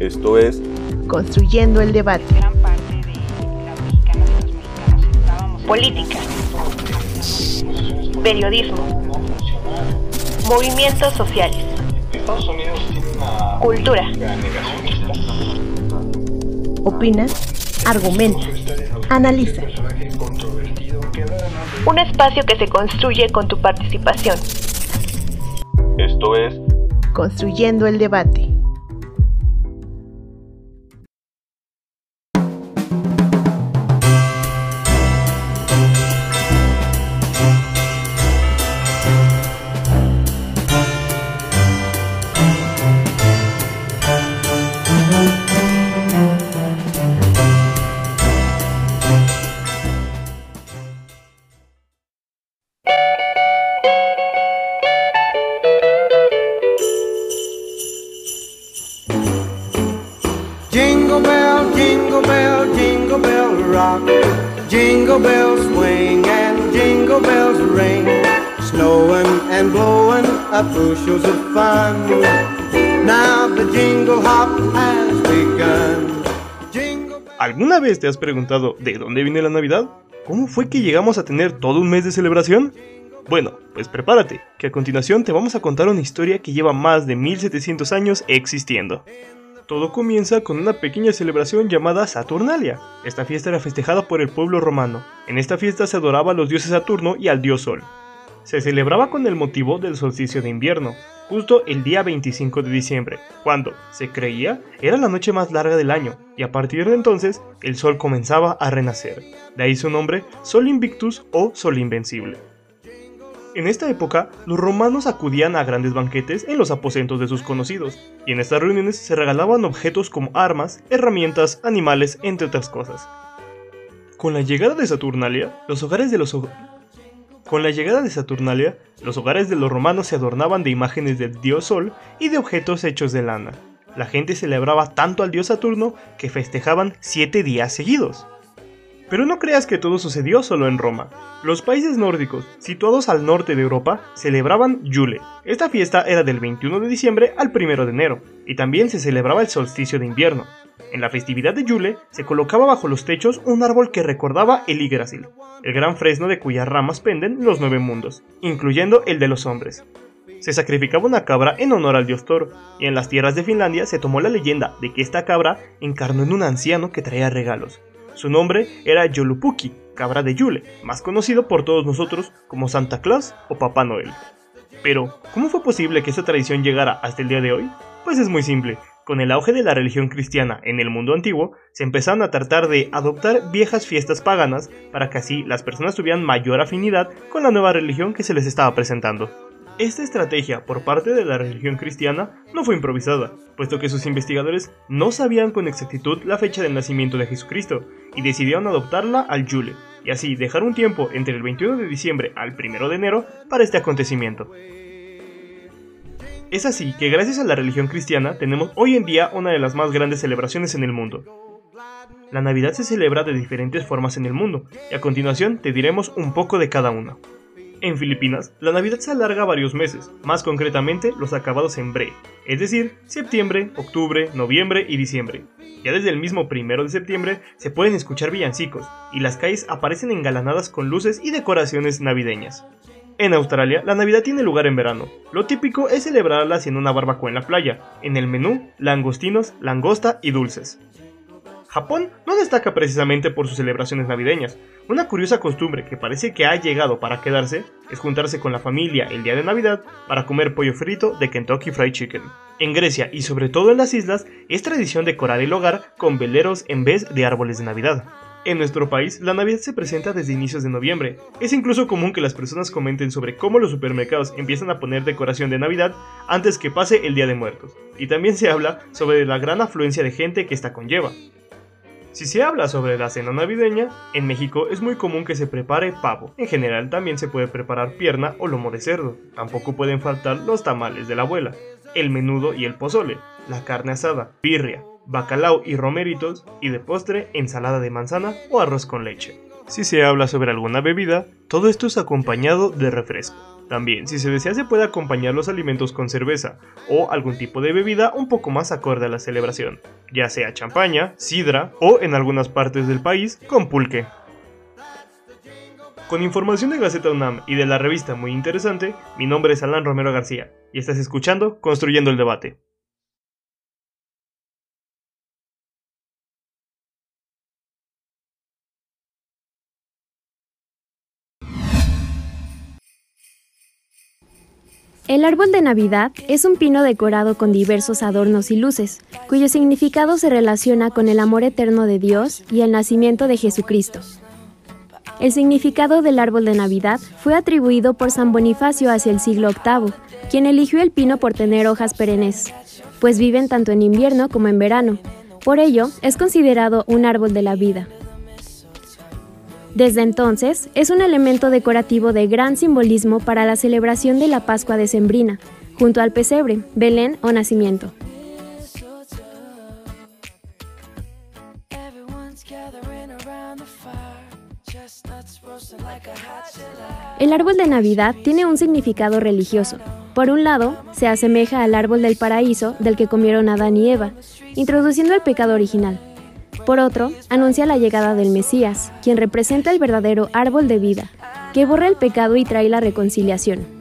Esto es Construyendo el debate. gran parte de la mexicana de los mexicanos estábamos política, periodismo, movimientos sociales, cultura, Opina, argumenta, analiza. un espacio que se construye con tu participación. Esto es Construyendo el debate. ¿Alguna vez te has preguntado de dónde viene la Navidad? ¿Cómo fue que llegamos a tener todo un mes de celebración? Bueno, pues prepárate, que a continuación te vamos a contar una historia que lleva más de 1700 años existiendo. Todo comienza con una pequeña celebración llamada Saturnalia. Esta fiesta era festejada por el pueblo romano. En esta fiesta se adoraba a los dioses Saturno y al dios Sol. Se celebraba con el motivo del solsticio de invierno, justo el día 25 de diciembre, cuando, se creía, era la noche más larga del año, y a partir de entonces el sol comenzaba a renacer. De ahí su nombre, Sol Invictus o Sol Invencible. En esta época, los romanos acudían a grandes banquetes en los aposentos de sus conocidos, y en estas reuniones se regalaban objetos como armas, herramientas, animales, entre otras cosas. Con la llegada de Saturnalia, los hogares de los con la llegada de Saturnalia, los hogares de los romanos se adornaban de imágenes del dios Sol y de objetos hechos de lana. La gente celebraba tanto al dios Saturno que festejaban siete días seguidos. Pero no creas que todo sucedió solo en Roma. Los países nórdicos, situados al norte de Europa, celebraban Yule. Esta fiesta era del 21 de diciembre al 1 de enero, y también se celebraba el solsticio de invierno. En la festividad de Yule se colocaba bajo los techos un árbol que recordaba el Yggdrasil, el gran fresno de cuyas ramas penden los nueve mundos, incluyendo el de los hombres. Se sacrificaba una cabra en honor al dios toro, y en las tierras de Finlandia se tomó la leyenda de que esta cabra encarnó en un anciano que traía regalos. Su nombre era Yolupuki, cabra de Yule, más conocido por todos nosotros como Santa Claus o Papá Noel. Pero, ¿cómo fue posible que esta tradición llegara hasta el día de hoy? Pues es muy simple. Con el auge de la religión cristiana en el mundo antiguo, se empezaron a tratar de adoptar viejas fiestas paganas para que así las personas tuvieran mayor afinidad con la nueva religión que se les estaba presentando. Esta estrategia por parte de la religión cristiana no fue improvisada, puesto que sus investigadores no sabían con exactitud la fecha del nacimiento de Jesucristo y decidieron adoptarla al Yule, y así dejar un tiempo entre el 21 de diciembre al 1 de enero para este acontecimiento. Es así que gracias a la religión cristiana tenemos hoy en día una de las más grandes celebraciones en el mundo. La Navidad se celebra de diferentes formas en el mundo, y a continuación te diremos un poco de cada una. En Filipinas, la Navidad se alarga varios meses, más concretamente los acabados en bre, es decir, septiembre, octubre, noviembre y diciembre. Ya desde el mismo primero de septiembre se pueden escuchar villancicos, y las calles aparecen engalanadas con luces y decoraciones navideñas. En Australia, la Navidad tiene lugar en verano. Lo típico es celebrarla haciendo una barbacoa en la playa. En el menú, langostinos, langosta y dulces. Japón no destaca precisamente por sus celebraciones navideñas. Una curiosa costumbre que parece que ha llegado para quedarse es juntarse con la familia el día de Navidad para comer pollo frito de Kentucky Fried Chicken. En Grecia y sobre todo en las islas es tradición decorar el hogar con veleros en vez de árboles de Navidad. En nuestro país, la Navidad se presenta desde inicios de noviembre. Es incluso común que las personas comenten sobre cómo los supermercados empiezan a poner decoración de Navidad antes que pase el Día de Muertos. Y también se habla sobre la gran afluencia de gente que esta conlleva. Si se habla sobre la cena navideña, en México es muy común que se prepare pavo. En general también se puede preparar pierna o lomo de cerdo. Tampoco pueden faltar los tamales de la abuela, el menudo y el pozole, la carne asada, birria, bacalao y romeritos y de postre ensalada de manzana o arroz con leche. Si se habla sobre alguna bebida, todo esto es acompañado de refresco. También, si se desea, se puede acompañar los alimentos con cerveza o algún tipo de bebida un poco más acorde a la celebración, ya sea champaña, sidra o en algunas partes del país con pulque. Con información de Gaceta UNAM y de la revista Muy Interesante, mi nombre es Alan Romero García y estás escuchando Construyendo el Debate. El árbol de Navidad es un pino decorado con diversos adornos y luces, cuyo significado se relaciona con el amor eterno de Dios y el nacimiento de Jesucristo. El significado del árbol de Navidad fue atribuido por San Bonifacio hacia el siglo VIII, quien eligió el pino por tener hojas perennes, pues viven tanto en invierno como en verano. Por ello, es considerado un árbol de la vida. Desde entonces, es un elemento decorativo de gran simbolismo para la celebración de la Pascua decembrina, junto al pesebre, Belén o nacimiento. El árbol de Navidad tiene un significado religioso. Por un lado, se asemeja al árbol del paraíso del que comieron Adán y Eva, introduciendo el pecado original. Por otro, anuncia la llegada del Mesías, quien representa el verdadero árbol de vida, que borra el pecado y trae la reconciliación.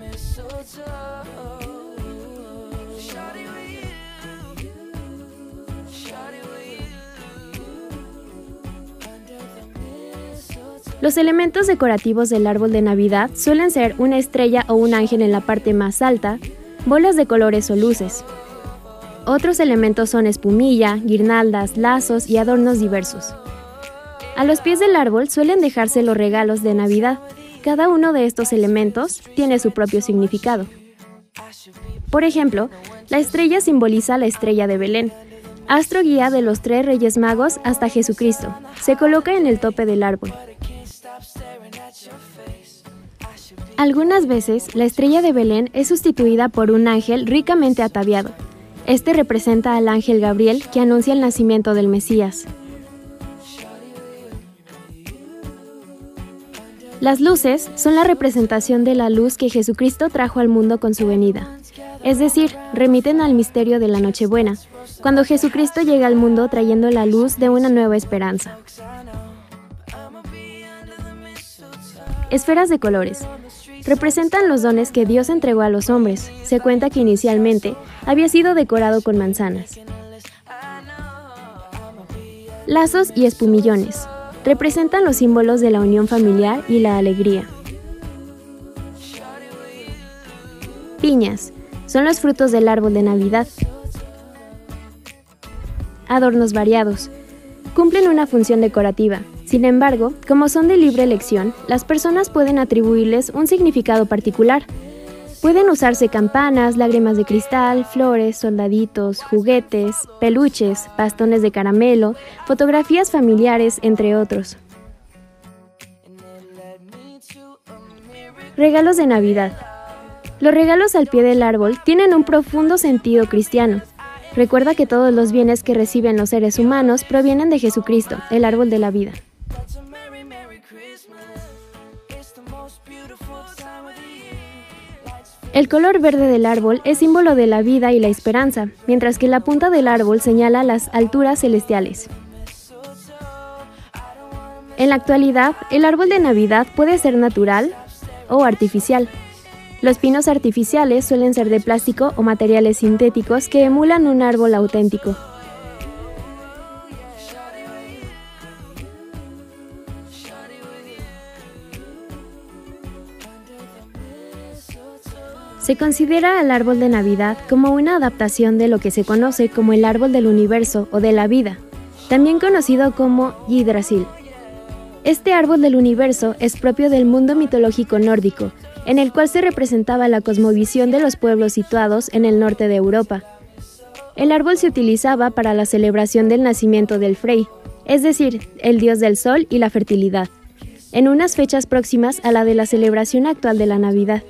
Los elementos decorativos del árbol de Navidad suelen ser una estrella o un ángel en la parte más alta, bolas de colores o luces, otros elementos son espumilla, guirnaldas, lazos y adornos diversos. A los pies del árbol suelen dejarse los regalos de Navidad. Cada uno de estos elementos tiene su propio significado. Por ejemplo, la estrella simboliza la estrella de Belén, astro guía de los tres reyes magos hasta Jesucristo. Se coloca en el tope del árbol. Algunas veces, la estrella de Belén es sustituida por un ángel ricamente ataviado, este representa al ángel Gabriel que anuncia el nacimiento del Mesías. Las luces son la representación de la luz que Jesucristo trajo al mundo con su venida. Es decir, remiten al misterio de la Nochebuena, cuando Jesucristo llega al mundo trayendo la luz de una nueva esperanza. Esferas de colores representan los dones que Dios entregó a los hombres. Se cuenta que inicialmente había sido decorado con manzanas. Lazos y espumillones representan los símbolos de la unión familiar y la alegría. Piñas son los frutos del árbol de Navidad. Adornos variados cumplen una función decorativa, sin embargo, como son de libre elección, las personas pueden atribuirles un significado particular. Pueden usarse campanas, lágrimas de cristal, flores, soldaditos, juguetes, peluches, bastones de caramelo, fotografías familiares, entre otros. Regalos de Navidad. Los regalos al pie del árbol tienen un profundo sentido cristiano. Recuerda que todos los bienes que reciben los seres humanos provienen de Jesucristo, el árbol de la vida. El color verde del árbol es símbolo de la vida y la esperanza, mientras que la punta del árbol señala las alturas celestiales. En la actualidad, el árbol de Navidad puede ser natural o artificial. Los pinos artificiales suelen ser de plástico o materiales sintéticos que emulan un árbol auténtico. Se considera al árbol de Navidad como una adaptación de lo que se conoce como el árbol del universo o de la vida, también conocido como Yggdrasil. Este árbol del universo es propio del mundo mitológico nórdico, en el cual se representaba la cosmovisión de los pueblos situados en el norte de Europa. El árbol se utilizaba para la celebración del nacimiento del Frey, es decir, el dios del sol y la fertilidad, en unas fechas próximas a la de la celebración actual de la Navidad.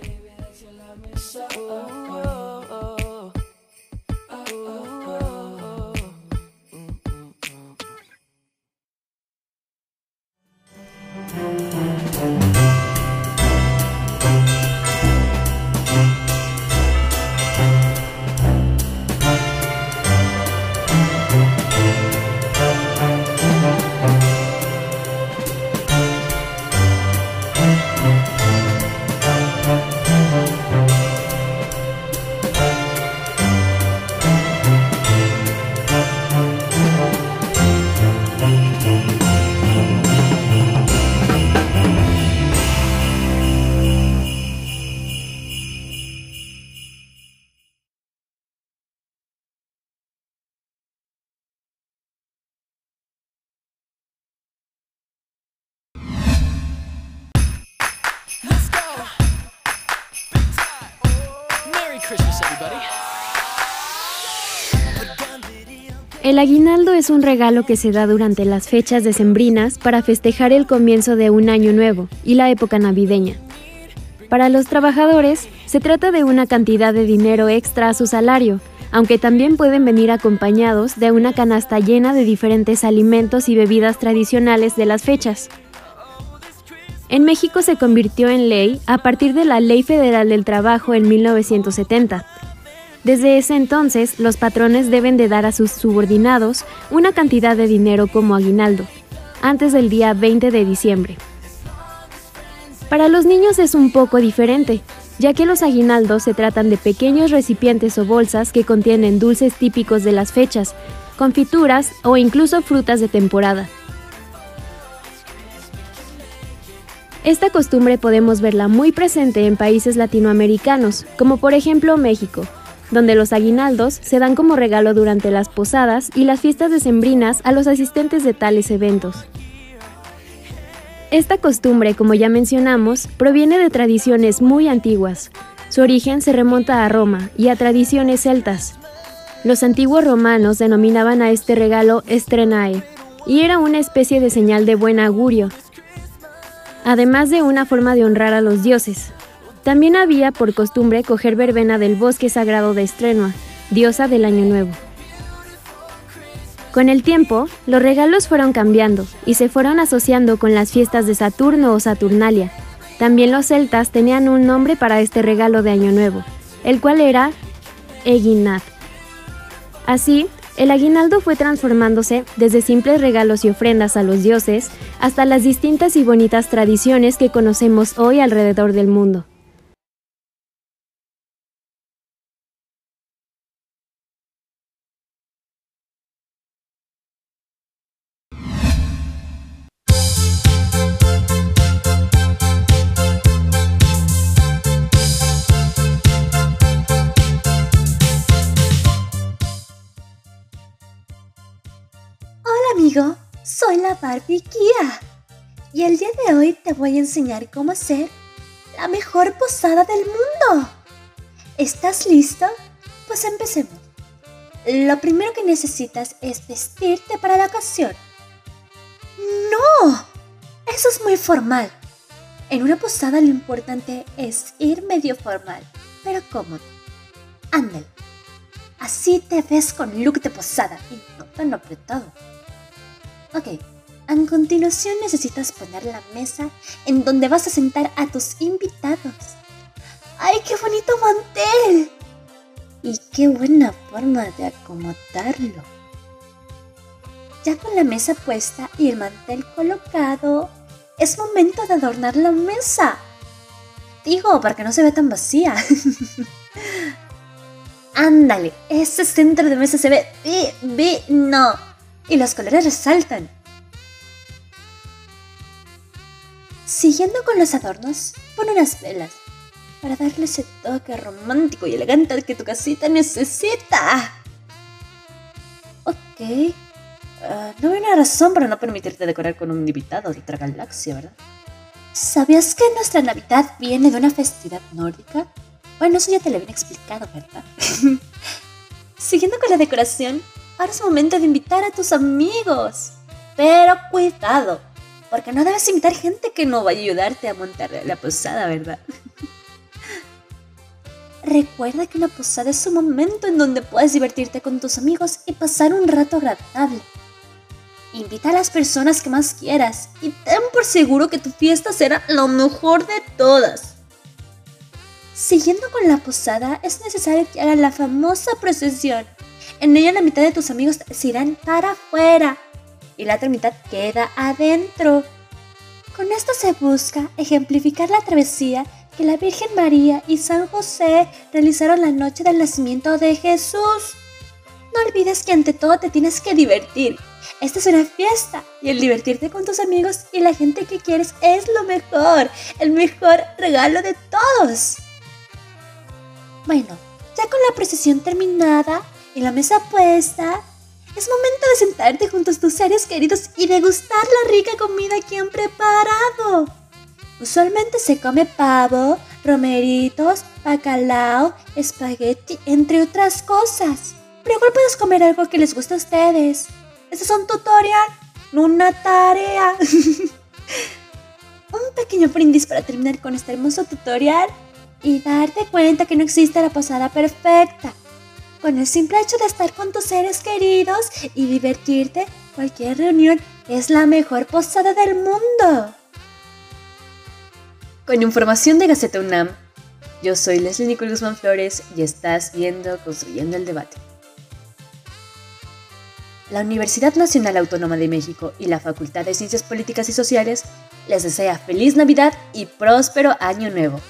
El aguinaldo es un regalo que se da durante las fechas decembrinas para festejar el comienzo de un año nuevo y la época navideña. Para los trabajadores, se trata de una cantidad de dinero extra a su salario, aunque también pueden venir acompañados de una canasta llena de diferentes alimentos y bebidas tradicionales de las fechas. En México se convirtió en ley a partir de la Ley Federal del Trabajo en 1970 desde ese entonces, los patrones deben de dar a sus subordinados una cantidad de dinero como aguinaldo, antes del día 20 de diciembre. Para los niños es un poco diferente, ya que los aguinaldos se tratan de pequeños recipientes o bolsas que contienen dulces típicos de las fechas, confituras o incluso frutas de temporada. Esta costumbre podemos verla muy presente en países latinoamericanos, como por ejemplo México, donde los aguinaldos se dan como regalo durante las posadas y las fiestas decembrinas a los asistentes de tales eventos. Esta costumbre, como ya mencionamos, proviene de tradiciones muy antiguas. Su origen se remonta a Roma y a tradiciones celtas. Los antiguos romanos denominaban a este regalo estrenae, y era una especie de señal de buen augurio, además de una forma de honrar a los dioses, también había por costumbre coger verbena del bosque sagrado de Estrenua, diosa del Año Nuevo. Con el tiempo, los regalos fueron cambiando y se fueron asociando con las fiestas de Saturno o Saturnalia. También los celtas tenían un nombre para este regalo de Año Nuevo, el cual era Eginat. Así, el aguinaldo fue transformándose desde simples regalos y ofrendas a los dioses hasta las distintas y bonitas tradiciones que conocemos hoy alrededor del mundo. Amigo, soy la Barbie Kia y el día de hoy te voy a enseñar cómo hacer la mejor posada del mundo. ¿Estás listo? Pues empecemos. Lo primero que necesitas es vestirte para la ocasión. ¡No! Eso es muy formal. En una posada lo importante es ir medio formal, pero cómodo. Ándale. Así te ves con look de posada y no tan apretado. Ok, a continuación necesitas poner la mesa en donde vas a sentar a tus invitados. ¡Ay, qué bonito mantel! Y qué buena forma de acomodarlo. Ya con la mesa puesta y el mantel colocado, es momento de adornar la mesa. Digo, para que no se vea tan vacía. Ándale, ese centro de mesa se ve divino y los colores resaltan. Siguiendo con los adornos, pon unas velas para darle ese toque romántico y elegante que tu casita necesita. Ok. Ah, no hay una razón para no permitirte decorar con un invitado de otra galaxia, ¿verdad? ¿Sabías que nuestra Navidad viene de una festividad nórdica? Bueno, eso ya te lo había explicado, ¿verdad? Siguiendo con la decoración, Ahora es momento de invitar a tus amigos. Pero cuidado, porque no debes invitar gente que no va a ayudarte a montar la posada, ¿verdad? Recuerda que una posada es un momento en donde puedes divertirte con tus amigos y pasar un rato agradable. Invita a las personas que más quieras y ten por seguro que tu fiesta será lo mejor de todas. Siguiendo con la posada, es necesario que hagan la famosa procesión en ella la mitad de tus amigos se irán para afuera y la otra mitad queda adentro. Con esto se busca ejemplificar la travesía que la Virgen María y San José realizaron la noche del nacimiento de Jesús. No olvides que ante todo te tienes que divertir. Esta es una fiesta y el divertirte con tus amigos y la gente que quieres es lo mejor, el mejor regalo de todos. Bueno, ya con la procesión terminada, y la mesa puesta, es momento de sentarte junto a tus seres queridos y degustar la rica comida que han preparado. Usualmente se come pavo, romeritos, bacalao, espagueti, entre otras cosas. Pero igual puedes comer algo que les guste a ustedes. Este es un tutorial, no una tarea. un pequeño brindis para terminar con este hermoso tutorial y darte cuenta que no existe la posada perfecta. Con el simple hecho de estar con tus seres queridos y divertirte, cualquier reunión es la mejor posada del mundo. Con información de Gaceta UNAM, yo soy Leslie Nicole Guzmán Flores y estás viendo Construyendo el Debate. La Universidad Nacional Autónoma de México y la Facultad de Ciencias Políticas y Sociales les desea feliz Navidad y próspero Año Nuevo.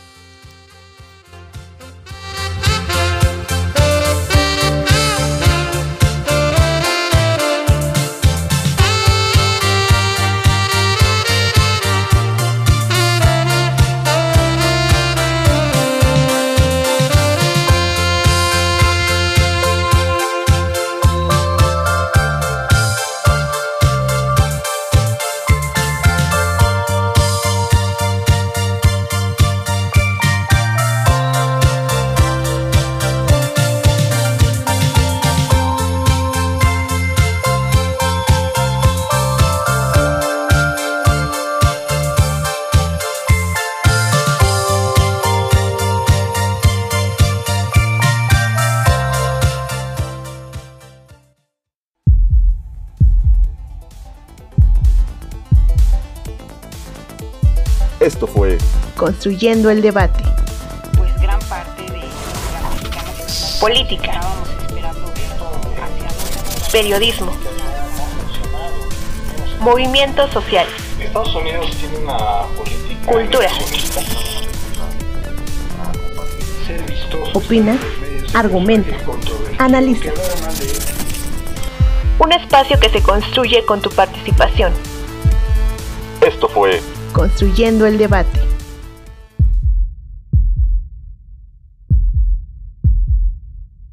Construyendo el debate. Pues gran parte de la Política. Periodismo. Movimientos sociales. Estados Unidos tiene una política Cultura. Opina, argumenta, analiza. Un espacio que se construye con tu participación. Esto fue Construyendo el debate.